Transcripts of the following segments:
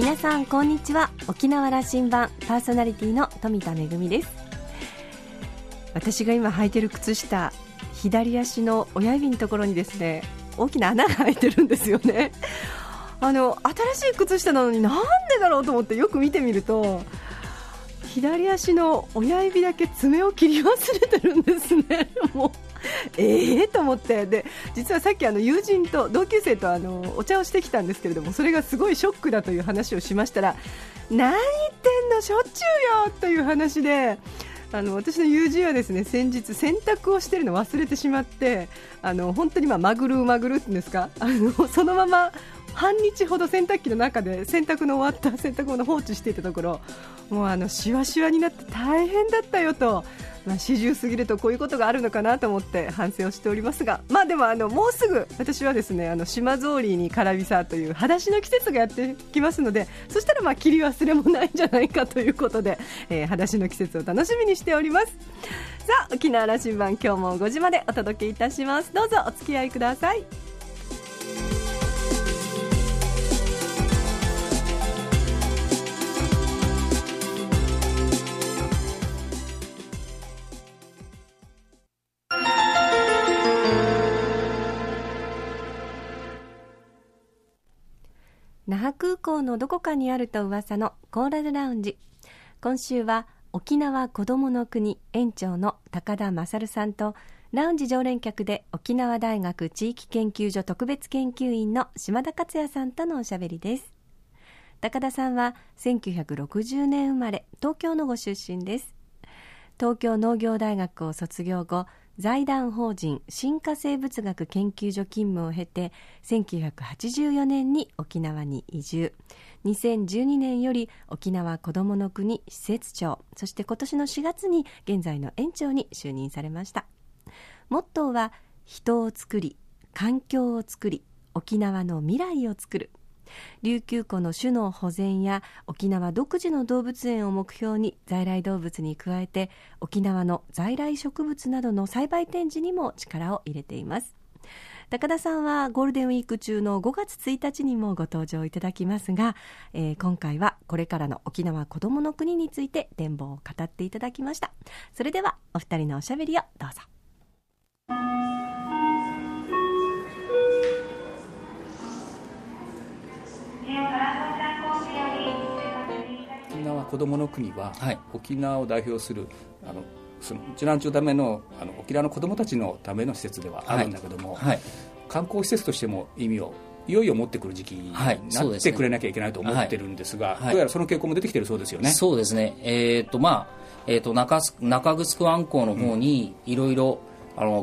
皆さんこんにちは。沖縄羅針盤パーソナリティの富田恵です。私が今履いてる靴下左足の親指のところにですね大きな穴が開いてるんですよね。あの新しい靴下なのになんでだろうと思ってよく見てみると左足の親指だけ爪を切り忘れてるんですね。もう ええ、と思って。で実はさっきあの友人と同級生とあのお茶をしてきたんですけれどもそれがすごいショックだという話をしましたら何言ってんのしょっちゅうよという話であの私の友人はですね先日洗濯をしているの忘れてしまってあの本当にまあマグルマグルってうんですかあのそのまま半日ほど洗濯機の中で洗濯の終わった洗濯物を放置していたところもうあのしわしわになって大変だったよとまあ、四十過ぎるとこういうことがあるのかなと思って反省をしておりますが、まあ、でもあのもうすぐ私はですねあの島ぞうりにカラビサという裸足の季節がやってきますのでそしたらまあ切り忘れもないんじゃないかということで、えー、裸足の季節を楽しみにしております。さあ沖縄羅針盤今日も5時までお届けいたします。どうぞお付き合いください。那覇空港のどこかにあると噂のコーラルラウンジ。今週は沖縄こどもの国園長の高田勝さんとラウンジ常連客で沖縄大学地域研究所特別研究員の島田克也さんとのおしゃべりです。高田さんは1960年生まれ東京のご出身です。東京農業大学を卒業後財団法人新化生物学研究所勤務を経て1984年に沖縄に移住。2012年より沖縄こどもの国施設長。そして今年の4月に現在の園長に就任されました。モットーは人を作り環境を作り沖縄の未来を作る。琉球湖の種の保全や沖縄独自の動物園を目標に在来動物に加えて沖縄の在来植物などの栽培展示にも力を入れています。高田さんはゴールデンウィーク中の5月1日にもご登場いただきますが、えー、今回はこれからの沖縄こどもの国について展望を語っていただきました。それではお二人のおしゃべりをどうぞ。どもの国は、はい、沖縄を代表するあのその受難中のためのあの沖縄の子どもたちのための施設ではあるんだけども、はい。はい、観光施設としても意味をいよいよ持ってくる時期になってくれなきゃいけないと思ってるんですが、どうやらその傾向も出てきてるそうですよね。そうですね、えーとまあえーと、中中城湾港の方にいろいろ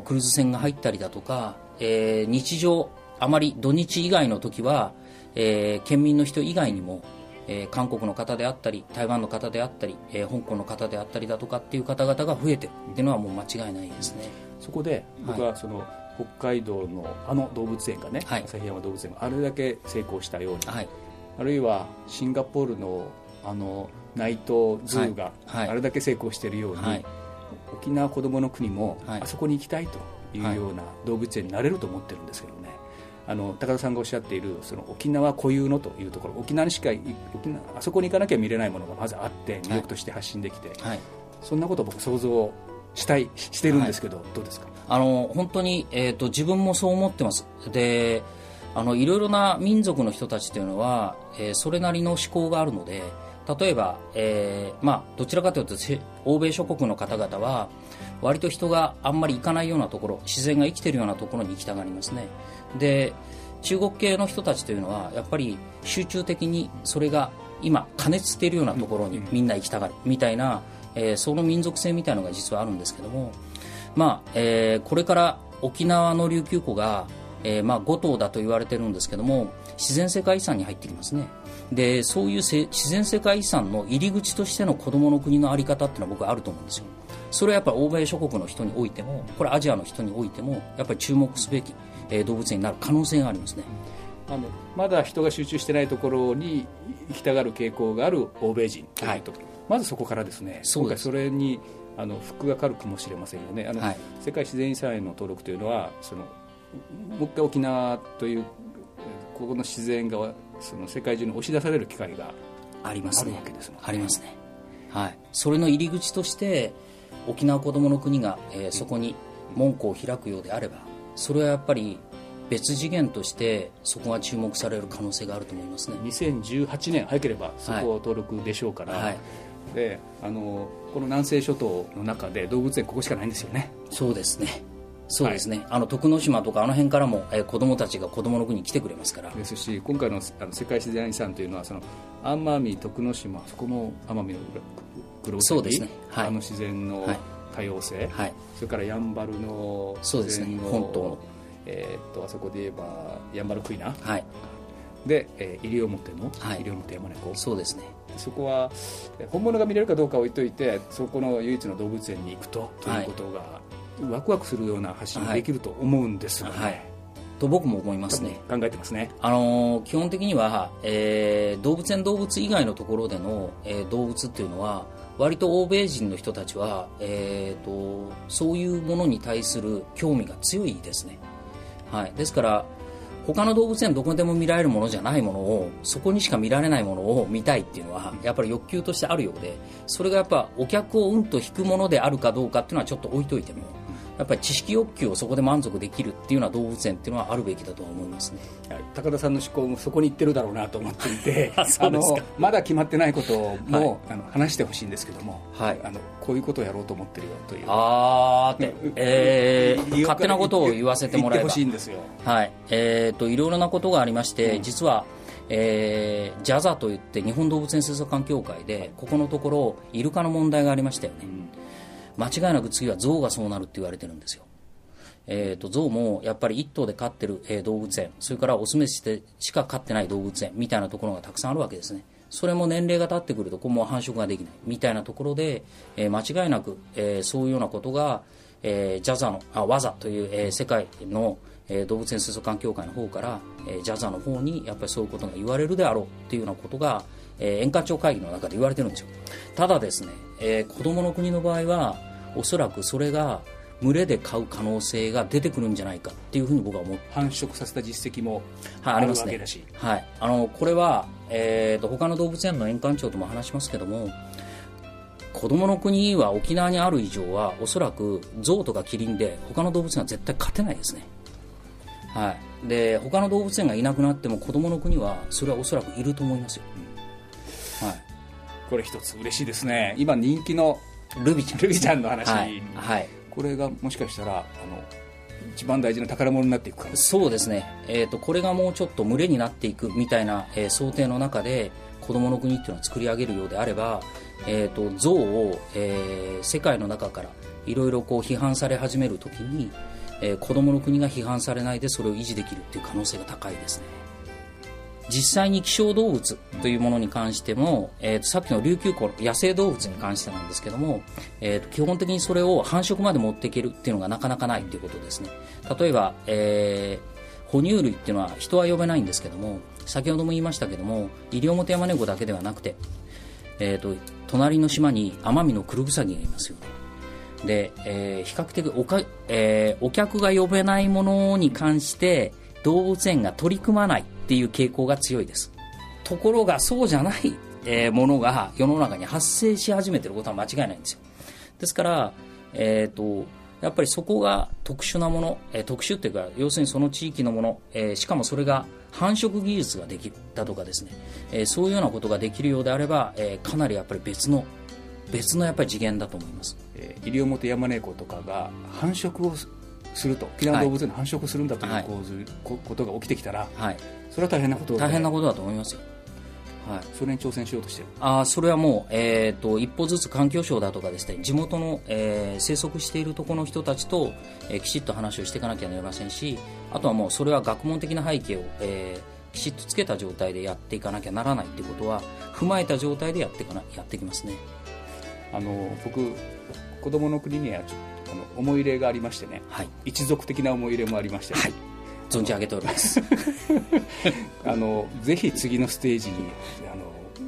クルーズ船が入ったりだとか、えー、日常あまり土日以外の時は、えー、県民の人以外にもえー、韓国の方であったり台湾の方であったり、えー、香港の方であったりだとかっていう方々が増えてる。っていうのはもう間違いないですね。そこで僕はその、はい、北海道のあの動物園がね、はい、旭山動物園があれだけ成功したように、はい、あるいはシンガポールのあの Night Zoo があれだけ成功しているように、沖縄こどもの国もあそこに行きたいというような動物園になれると思ってるんですけどね、あの高田さんがおっしゃっているその沖縄固有のというところ沖縄にしか沖縄あそこに行かなきゃ見れないものがまずあって魅力として発信できて、はい、そんなことを僕想像したいしてるんですけど、はい、どうですか？あの本当に、えーと、自分もそう思ってます。であのいろいろな民族の人たちというのは、えー、それなりの思考があるので例えば、えーまあ、どちらかというと欧米諸国の方々は割と人があんまり行かないようなところ自然が生きているようなところに行きたがりますね。で中国系の人たちというのはやっぱり集中的にそれが今加熱しているようなところにみんな行きたがるみたいな、えー、その民族性みたいなのが実はあるんですけども、まあえー、これから沖縄の琉球湖が、えーまあ、5島だと言われてるんですけども自然世界遺産に入ってきますね。でそういう自然世界遺産の入り口としての子どもの国の在り方っていうのは僕はあると思うんですよ。それはやっぱり欧米諸国の人においてもこれアジアの人においてもやっぱり注目すべき、えー、動物園になる可能性がありますね。あのまだ人が集中してないところに行きたがる傾向がある欧米人というと、はい、まずそこからですね。今回それにあのフックがかかるかもしれませんよね。あの、はい、世界自然遺産への登録というのはそのもう一回沖縄というここの自然がその世界中に押し出される機会がありますね。わけですもんね。ありますね。はい。それの入り口として沖縄こどもの国が、えー、そこに門戸を開くようであればそれはやっぱり別次元としてそこが注目される可能性があると思いますね。2018年早ければそこを登録でしょうから、はい。はい、であのこの南西諸島の中で動物園ここしかないんですよね。そうですねそうですね、はい、あの徳之島とかあの辺からも、えー、子供たちが子供の国に来てくれますから。ですし今回のあの世界自然遺産というのはその奄美徳之島そこも奄美の黒そうですね、はい、あの自然の多様性、はい、それからやんばるのそうですね。本島。えー、っとあそこで言えばやんばるクイナ、はい、で、えー、西表の、はい、西表山猫。そうですね。そこは本物が見れるかどうか置いといてそこの唯一の動物園に行くとということが、はいワクワクするような発信ができると思うんですが、ね、はい、と僕も思いますね。考えてますね、あの基本的には、えー、動物園動物以外のところでの、えー、動物っていうのは割と欧米人の人たちは、えーと、そういうものに対する興味が強いですね、はい、ですから他の動物園どこでも見られるものじゃないものをそこにしか見られないものを見たいっていうのはやっぱり欲求としてあるようでそれがやっぱお客をうんと引くものであるかどうかっていうのはちょっと置いといてもやっぱり知識欲求をそこで満足できるっていうような動物園っていうのはあるべきだと思いますね。高田さんの思考もそこに行ってるだろうなと思っていて あのまだ決まってないことも、はい、あの話してほしいんですけども、はい、あのこういうことをやろうと思ってるよという。ああって、えー、勝手なことを言わせてもらえば。ほしいんですよ。はい。えーと、いろいろなことがありまして、うん、実はえー、ジャザといって日本動物園水族館協会でここのところイルカの問題がありましたよね、うん間違いなく次は象がそうなるって言われてるんですよ。えーと、象もやっぱり1頭で飼ってる、えー、動物園それからオスメスでしか飼ってない動物園みたいなところがたくさんあるわけですね。それも年齢が経ってくるとこも繁殖ができない。みたいなところで、えー、間違いなく、えー、そういうようなことが、えー、ジャザのあワザという、え、世界の、え、動物園水族館協会の方から、えー、ジャザの方にやっぱりそういうことが言われるであろうっていうようなことが、えー、円環庁会議の中で言われてるんですよ。ただですね、えー、子供の国の場合はおそらくそれが群れで飼う可能性が出てくるんじゃないかっていうふうに僕は思って。繁殖させた実績もあるわけだし、はい、はい、あのこれは、えーと、他の動物園の園館長とも話しますけども子供の国は沖縄にある以上はおそらく象とかキリンで他の動物園は絶対勝てないですね。はい、で他の動物園がいなくなっても子供の国はそれはおそらくいると思いますよ、はい、これ一つ嬉しいですね。今人気のルビちゃん、ルビちゃんの話、はい、はい、これがもしかしたらあの一番大事な宝物になっていくかそうですね、えーと、これがもうちょっと群れになっていくみたいな、えー、想定の中で子どもの国っていうのを作り上げるようであれば、えーと、象を、えー、世界の中からいろいろ批判され始めるときに、えー、子どもの国が批判されないでそれを維持できるっていう可能性が高いですね。実際に希少動物というものに関しても、えー、とさっきの琉球湖野生動物に関してなんですけども、えー、と基本的にそれを繁殖まで持っていけるっていうのがなかなかないということですね。例えば、えー、哺乳類っていうのは人は呼べないんですけども先ほども言いましたけども西表山猫だけではなくて、えーと、隣の島に奄美のクルグサギがいますよで、えー、比較的おか、えー、お客が呼べないものに関して動物園が取り組まないっていう傾向が強いです。ところがそうじゃない、え、ものが世の中に発生し始めてることは間違いないんですよ。ですから、えーと、やっぱりそこが特殊なもの、えー、特殊っていうか要するにその地域のもの、えー、しかもそれが繁殖技術ができるだとかですね、えー、そういうようなことができるようであれば、え、かなりやっぱり別の別のやっぱり次元だと思います、えー、西表山猫とかが繁殖をすると沖縄動物園の繁殖するんだという構図、はい、ことが起きてきたら、はい、それは大変なこと大変なことだと思いますよ。はい、それに挑戦しようとしてる。あそれはもう、えーと、一歩ずつ環境省だとかですね地元の、えー、生息しているところの人たちと、えー、きちっと話をしていかなきゃなりませんしあとはもうそれは学問的な背景を、えー、きちっとつけた状態でやっていかなきゃならないということは踏まえた状態でやっていかなやっていきますね。あの僕子供の国にはあの思い入れがありましてね、はい、一族的な思い入れもありまして、ね、はい。存じ上げております。あのぜひ次のステージにあの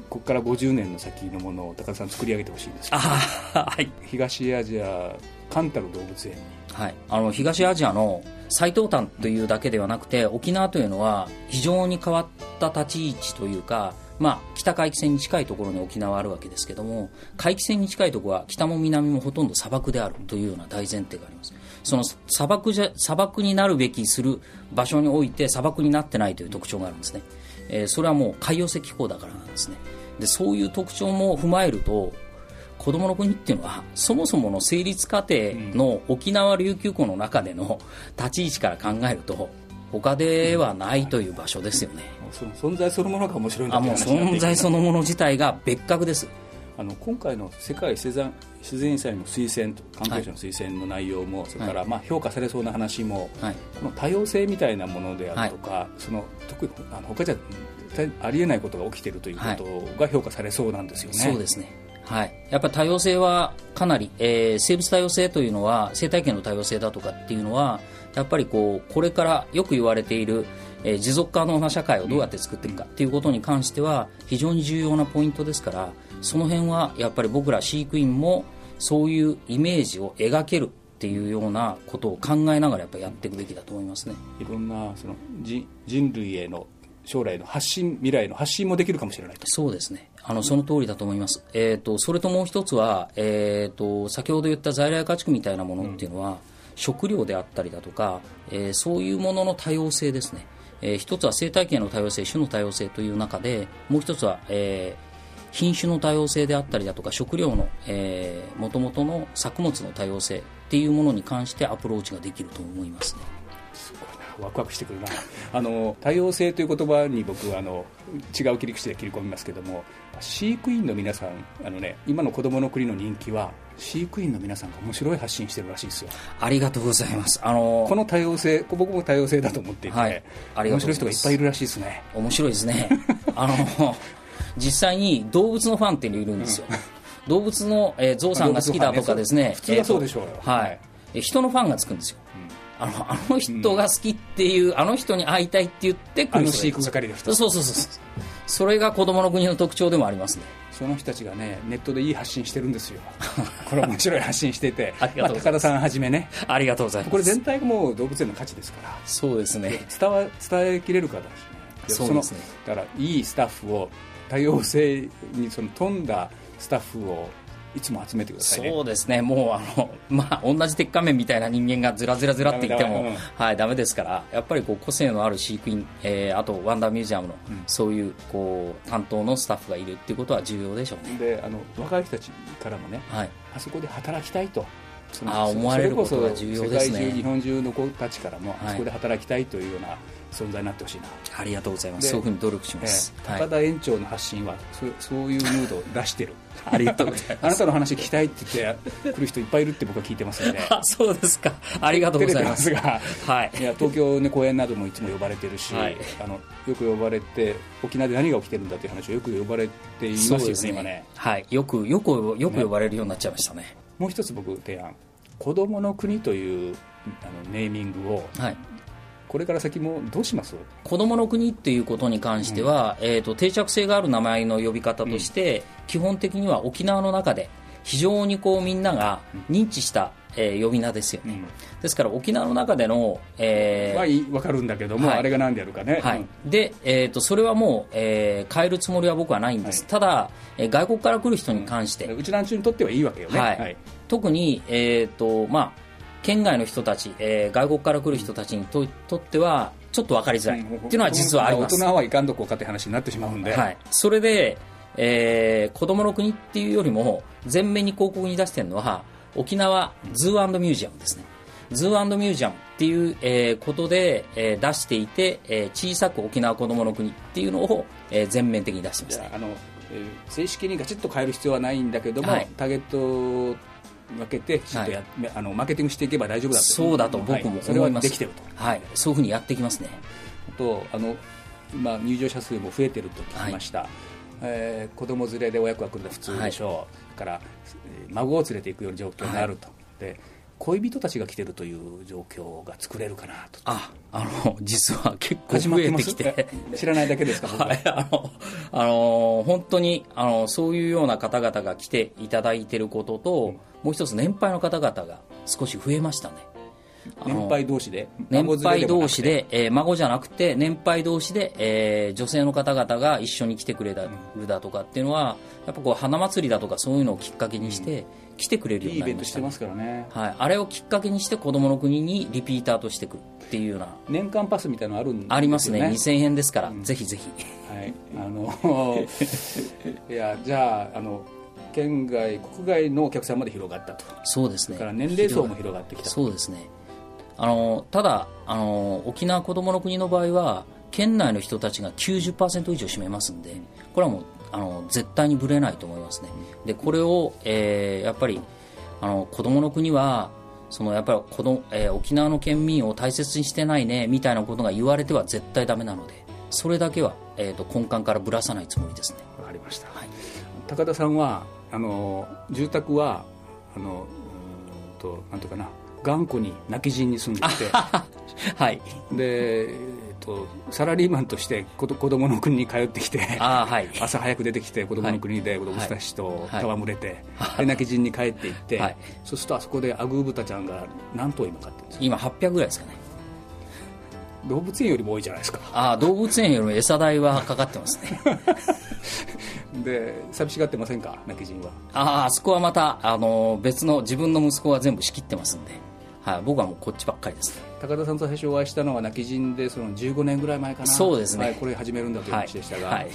ここから50年の先のものを高田さん作り上げてほしいんですけど、はい、東アジアカンタル動物園に、はい、あの東アジアの最東端というだけではなくて沖縄というのは非常に変わった立ち位置というか、まあ、北海域線に近いところに沖縄あるわけですけども海域線に近いところは北も南もほとんど砂漠であるというような大前提があります。その砂漠じゃ砂漠になるべきする場所において砂漠になってないという特徴があるんですね、えー、それはもう海洋性気候だからなんですね。でそういう特徴も踏まえると子どもの国っていうのはそもそもの成立過程の沖縄琉球湖の中での立ち位置から考えると他ではないという場所ですよね、その存在そのものが面白いんだあもう存在そのもの自体が別格です。あの今回の世界自然自然遺産の推薦と関係者の推薦の内容も、はい、それからまあ評価されそうな話も、はい、この多様性みたいなものであるとか、はい、その特にあの他じゃありえないことが起きているということが評価されそうなんですよね。そうですね。はい、やっぱり多様性はかなり、えー、生物多様性というのは生態系の多様性だとかっていうのはやっぱりこうこれからよく言われている、えー、持続可能な社会をどうやって作っていくかっていうことに関しては非常に重要なポイントですからその辺はやっぱり僕ら飼育員もそういうイメージを描けるっていうようなことを考えながらやっぱやっていくべきだと思いますね。いろんなその人類への将来の発信未来の発信もできるかもしれないそうですね。あのその通りだと思います、えーと、それともう一つは、えーと、先ほど言った在来家畜みたいなものっていうのは、うん、食料であったりだとか、えー、そういうものの多様性ですね、えー、一つは生態系の多様性種の多様性という中でもう一つは、えー、品種の多様性であったりだとか食料のもともとの作物の多様性っていうものに関してアプローチができると思いますね。すごいな。ワクワクしてくるな。あの多様性という言葉に僕あの違う切り口で切り込みますけども飼育員の皆さんあの、ね、今の子どもの国の人気は飼育員の皆さんが面白い発信してるらしいですよ。ありがとうございます。あのこの多様性僕も多様性だと思っていて、はい、面白い人がいっぱいいるらしいですね。面白いですね。あの実際に動物のファンっていうのいるんですよ、動物の、えー、ゾウさんが好きだとかですね。普通はそうでしょうよ、えー、はい、人のファンがつくんですよ。あのあの人が好きっていう、うん、あの人に会いたいって言ってくる人そうそうそうそうそれが子供の国の特徴でもありますね。その人たちがねネットでいい発信してるんですよ。これ面白い発信してて。まあ、高田さんはじめね。ありがとうございます。これ全体がもう動物園の価値ですから。そうですね。伝わ伝えきれるかだしね。そうですね。だからいいスタッフを多様性にその富んだスタッフをいつも集めてください、ね、そうですね、もうあの、まあ、同じ鉄仮面みたいな人間がずらずらずらって言っても、だめ、うん、はい、ダメですから、やっぱりこう個性のある飼育員、えー、あとワンダーミュージアムの、うん、そういうこう担当のスタッフがいるっていうことは重要でしょうね。であの若い人たちからもね、はい、あそこで働きたいと。あ思われることが重要ですね。世界中日本中の子たちからも、あそこで働きたいというような存在になってほしいな。ありがとうございます。そういうふうに努力します、えー、高田園長の発信はそそういうムードを出してるありがとうございます。あなたの話聞きたいって言って来る人いっぱいいるって僕は聞いてますので。そうですか。ありがとうございます。が、はい、いや東京の公演などもいつも呼ばれてるし、はい、あのよく呼ばれて沖縄で何が起きてるんだという話をよく呼ばれていますよね、ね、今ね。はい。よくよくよく呼ばれるようになっちゃいましたね、ね、もう一つ僕提案。子どもの国というあのネーミングを、はい、これから先もどうします子どもの国っていうことに関しては、うん、えーと、定着性がある名前の呼び方として、うん、基本的には沖縄の中で非常にこうみんなが認知した、えー、呼び名ですよね、うん、ですから沖縄の中での、えー、は分かるんだけども、はい、あれが何であるかね、はい、で、えーと、それはもう、えー、変えるつもりは僕はないんです、はい、ただ、えー、外国から来る人に関して、うちなんちゅうにとってはいいわけよね、はい。特に、えーとまあ、県外の人たち、えー、外国から来る人たちにととってはちょっと分かりづらい。っていうのは実はあります、大人はいかんどこうかって話になってしまうんで、はい、それで、えー、子供の国っていうよりも前面に広告に出してるのは沖縄ズーミュージアムですね。ズーミュージアムっていう、えー、ことで、えー、出していて、えー、小さく沖縄子供の国っていうのを、えー、全面的に出してます、ね、あのえー、正式にガチッと変える必要はないんだけども、はい、ターゲット分けてきちんとや、はい、あのマーケティングしていけば大丈夫だと。そうだと僕も思います、はい、それはできてると、はい、そういうふうにやっていきますね。あとあの今入場者数も増えてると聞きました、はい、えー、子供連れで親子が来るのは普通でしょう、はい、から孫を連れていくような状況になると、で恋人たちが来てるという状況が作れるかなと。ああの実は結構増えてきて。知らないだけですか、は。い、あのあの本当にあのそういうような方々が来ていただいていることと、うん、もう一つ年配の方々が少し増えましたね年配同士で？年配同士で、えー、孫じゃなくて年配同士で、えー、女性の方々が一緒に来てくれるだとかっていうのはやっぱこう花祭りだとかそういうのをきっかけにして、来てくれるようになりました、ね、いいイベントしてますからね、はい、あれをきっかけにして子どもの国にリピーターとしていくっていうような。年間パスみたいなのあるんです、ね、ありますね。2000円ですから、うん、ぜひぜひ。はい。あの いやじゃああの県外国外のお客さんまで広がったと。そうですね。から年齢層も広がってきたそうですねあのただあの沖縄こどもの国の場合は県内の人たちが90%以上占めますんでこれはもうあの絶対にぶれないと思いますね。でこれを、えー、やっぱりあの子どもの国はそのやっぱり子供、えー、沖縄の県民を大切にしてないねみたいなことが言われては絶対ダメなのでそれだけは、えーと、根幹からぶらさないつもりですね。わかりました、はい、高田さんはあの住宅はあのうんとなんていうかな頑固に泣き陣に住んでいて。はい。で、えーと、サラリーマンとして子供の国に通ってきてあ、はい、朝早く出てきて子供の国で子供たちと戯れて、はい、泣き陣に帰っていって、はい、そうするとあそこでアグー豚ちゃんが何頭今飼ってるんですか今800ぐらいですかね。動物園よりも多いじゃないですか。ああ動物園よりも餌代はかかってますね。で寂しがってませんか泣き人は。ああそこはまたあの別の自分の息子は全部仕切ってますんで、はい、僕はもうこっちばっかりです。高田さんと最初お会いしたのは泣き人でその15年ぐらい前かな。そうですね、はい、これ始めるんだという話でしたが、はい、はい、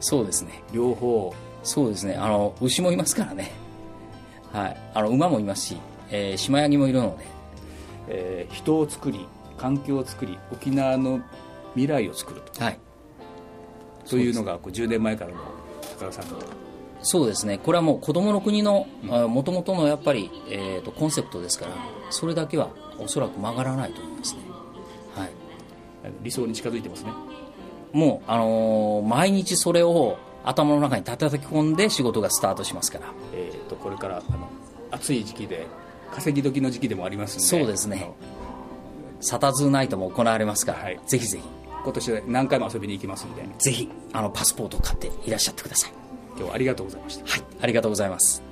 そうですね。両方。そうですね。あの牛もいますからね。はい。あの馬もいますし、えー、島ヤギもいるので、えー、人を作り環境を作り沖縄の未来を作ると、はい、というのがこう10年前からの高田さんのそうですね。これはもう子どもの国のもともとのやっぱり、えーと、コンセプトですからそれだけはおそらく曲がらないと思いますね、はい、理想に近づいてますね。もう、あのー、毎日それを頭の中に叩き込んで仕事がスタートしますから、えーと、これからあの暑い時期で稼ぎ時の時期でもありますので。そうですね。サタズーナイトも行われますから、はい、ぜひぜひ。今年何回も遊びに行きますんで。ぜひあのパスポートを買っていらっしゃってください今日はありがとうございました。はいありがとうございます。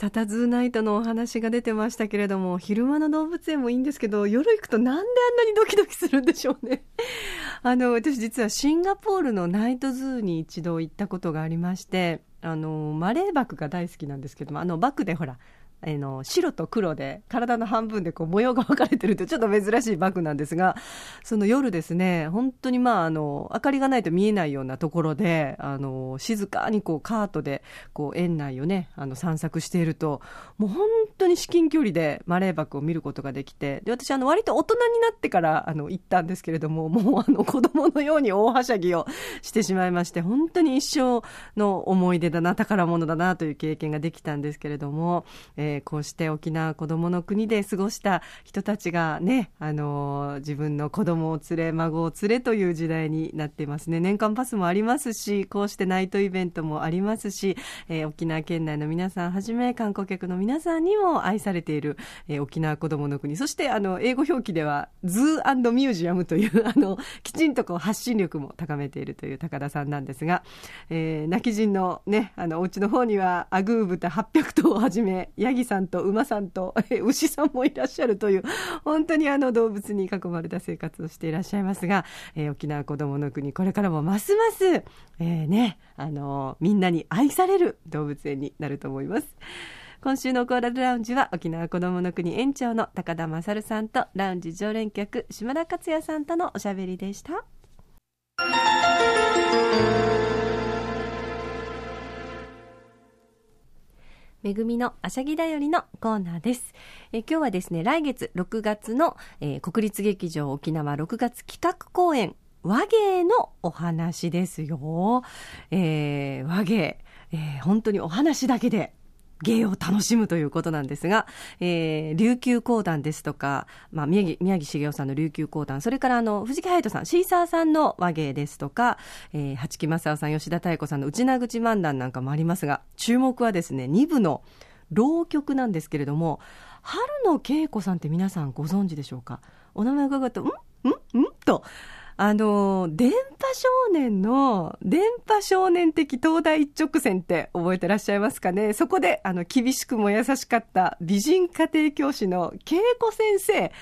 サタズーナイトのお話が出てましたけれども昼間の動物園もいいんですけど夜行くとなんであんなにドキドキするんでしょうね。あの私実はシンガポールのナイトズーに一度行ったことがありましてあのマレーバクが大好きなんですけどもあのバクでほらあの白と黒で体の半分でこう模様が分かれてるってちょっと珍しいバッグなんですがその夜ですね本当にまああの明かりがないと見えないようなところであの静かにこうカートでこう園内をねあの散策しているともう本当に至近距離でマレーバクを見ることができてで私あの割と大人になってからあの行ったんですけれどももうあの子供のように大はしゃぎをしてしまいまして本当に一生の思い出だな宝物だなという経験ができたんですけれども、えーえー、こうして沖縄こどもの国で過ごした人たちがね、あのー、自分の子供を連れ、孫を連れという時代になってますね。年間パスもありますし、こうしてナイトイベントもありますし、えー、沖縄県内の皆さんはじめ、観光客の皆さんにも愛されている、えー、沖縄こどもの国。そして、あの、英語表記では、ズーミュージアムという、あの、きちんとこう発信力も高めているという高田さんなんですが、えー、泣き人のね、あの、お家の方には、アグー豚800頭をはじめ、ヤギギさんと馬さんと牛さんもいらっしゃるという本当にあの動物に囲まれた生活をしていらっしゃいますが、えー、沖縄こどもの国これからもますます、えー、ねあのみんなに愛される動物園になると思います。今週のコーラルラウンジは沖縄こどもの国園長の高田勝さんとラウンジ常連客島田克也さんとのおしゃべりでした。めぐみのあしゃぎだよりのコーナーです。え今日はですね、来月6月の、えー、国立劇場沖縄6月企画公演和芸のお話ですよ。えー、和芸、えー、本当にお話だけで芸を楽しむということなんですが、えー、琉球講談ですとか、まあ、宮城宮城茂雄さんの琉球講談、それからあの藤木隼人さん、シーサーさんの和芸ですとか、えー、八木正夫さん、吉田妙子さんの内名口漫談なんかもありますが、注目はですね、2部の浪曲なんですけれども、春野恵子さんって皆さんご存知でしょうか？お名前を伺うと、ん？ん？ん？と、あの、電波少年の、電波少年的東大一直線って覚えてらっしゃいますかね？そこで、あの、厳しくも優しかった美人家庭教師の恵子先生、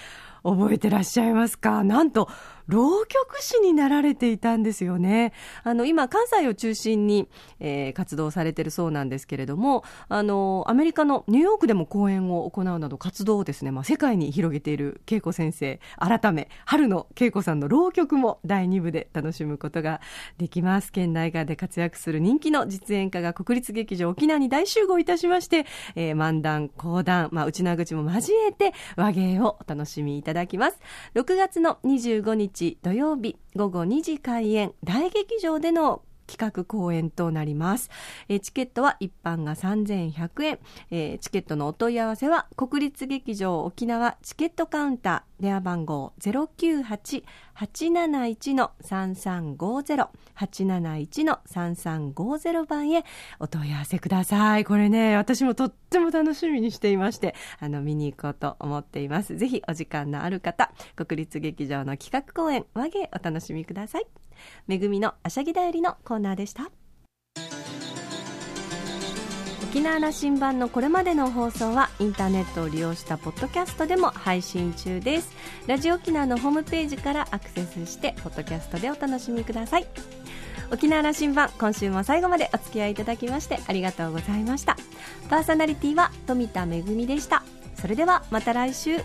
覚えてらっしゃいますか？なんと、浪曲師になられていたんですよね。あの、今、関西を中心に、えー、活動されてるそうなんですけれども、あの、アメリカのニューヨークでも講演を行うなど活動をですね、まあ、世界に広げている恵子先生、改め、春の恵子さんの浪曲も第2部で楽しむことができます。県内外で活躍する人気の実演家が国立劇場沖縄に大集合いたしまして、えー、漫談、講談、まあ、内縄口も交えて和芸をお楽しみいただきます。6月の25日土曜日午後2時開演大劇場での企画公演となります。えチケットは一般が3100円、えー、チケットのお問い合わせは国立劇場沖縄チケットカウンター電話番号098-871-3350 871-3350番へお問い合わせください。これね、私もとっても楽しみにしていまして、あの、見に行こうと思っています。ぜひお時間のある方、国立劇場の企画公演、和芸お楽しみください。めぐみのあしゃぎだよりのコーナーでした。沖縄羅針盤のこれまでの放送はインターネットを利用したポッドキャストでも配信中です。ラジオ沖縄のホームページからアクセスしてポッドキャストでお楽しみください。沖縄羅針盤今週も最後までお付き合いいただきましてありがとうございました。パーソナリティは富田恵でした。それではまた来週。